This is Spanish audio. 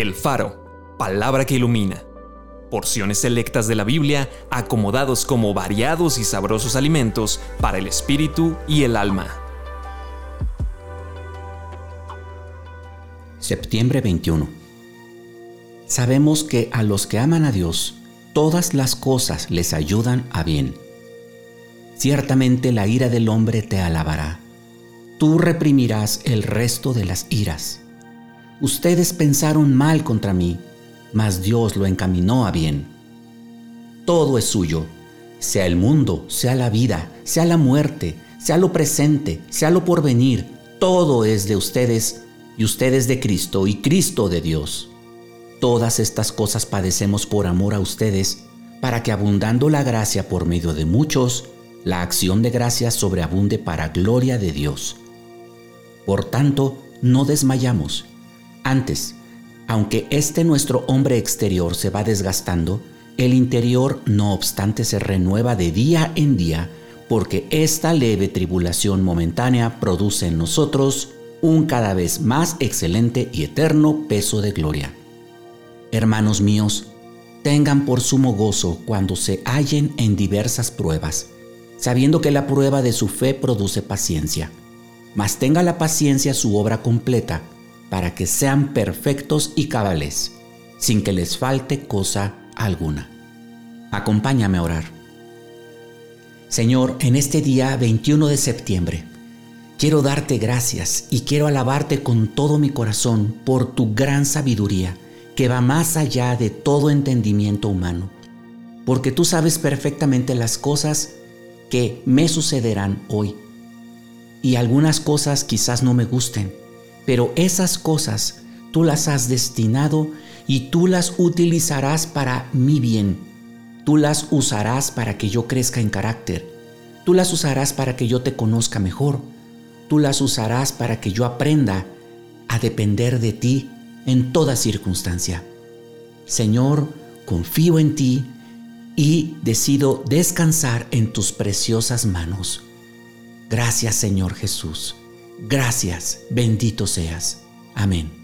El Faro, palabra que ilumina. Porciones selectas de la Biblia acomodados como variados y sabrosos alimentos para el espíritu y el alma. Septiembre 21. Sabemos que a los que aman a Dios, todas las cosas les ayudan a bien. Ciertamente la ira del hombre te alabará. Tú reprimirás el resto de las iras. Ustedes pensaron mal contra mí, mas Dios lo encaminó a bien. Todo es suyo, sea el mundo, sea la vida, sea la muerte, sea lo presente, sea lo porvenir, todo es de ustedes y ustedes de Cristo y Cristo de Dios. Todas estas cosas padecemos por amor a ustedes, para que abundando la gracia por medio de muchos, la acción de gracia sobreabunde para gloria de Dios. Por tanto, no desmayamos antes, aunque este nuestro hombre exterior se va desgastando, el interior no obstante se renueva de día en día, porque esta leve tribulación momentánea produce en nosotros un cada vez más excelente y eterno peso de gloria. Hermanos míos, tengan por sumo gozo cuando se hallen en diversas pruebas, sabiendo que la prueba de su fe produce paciencia. Mas tenga la paciencia su obra completa, para que sean perfectos y cabales, sin que les falte cosa alguna. Acompáñame a orar. Señor, en este día 21 de septiembre, quiero darte gracias y quiero alabarte con todo mi corazón por tu gran sabiduría que va más allá de todo entendimiento humano, porque tú sabes perfectamente las cosas que me sucederán hoy y algunas cosas quizás no me gusten pero esas cosas tú las has destinado y tú las utilizarás para mi bien. Tú las usarás para que yo crezca en carácter. Tú las usarás para que yo te conozca mejor. Tú las usarás para que yo aprenda a depender de ti en toda circunstancia. Señor, confío en ti y decido descansar en tus preciosas manos. Gracias Señor Jesús. Gracias, bendito seas. Amén.